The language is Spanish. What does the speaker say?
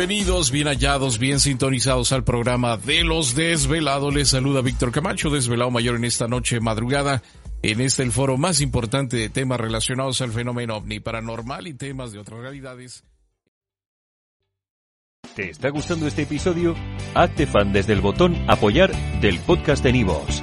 Bienvenidos, bien hallados, bien sintonizados al programa de los desvelados. Les saluda Víctor Camacho, desvelado mayor en esta noche madrugada. En este el foro más importante de temas relacionados al fenómeno ovni paranormal y temas de otras realidades. ¿Te está gustando este episodio? Hazte fan desde el botón apoyar del podcast de Nivos.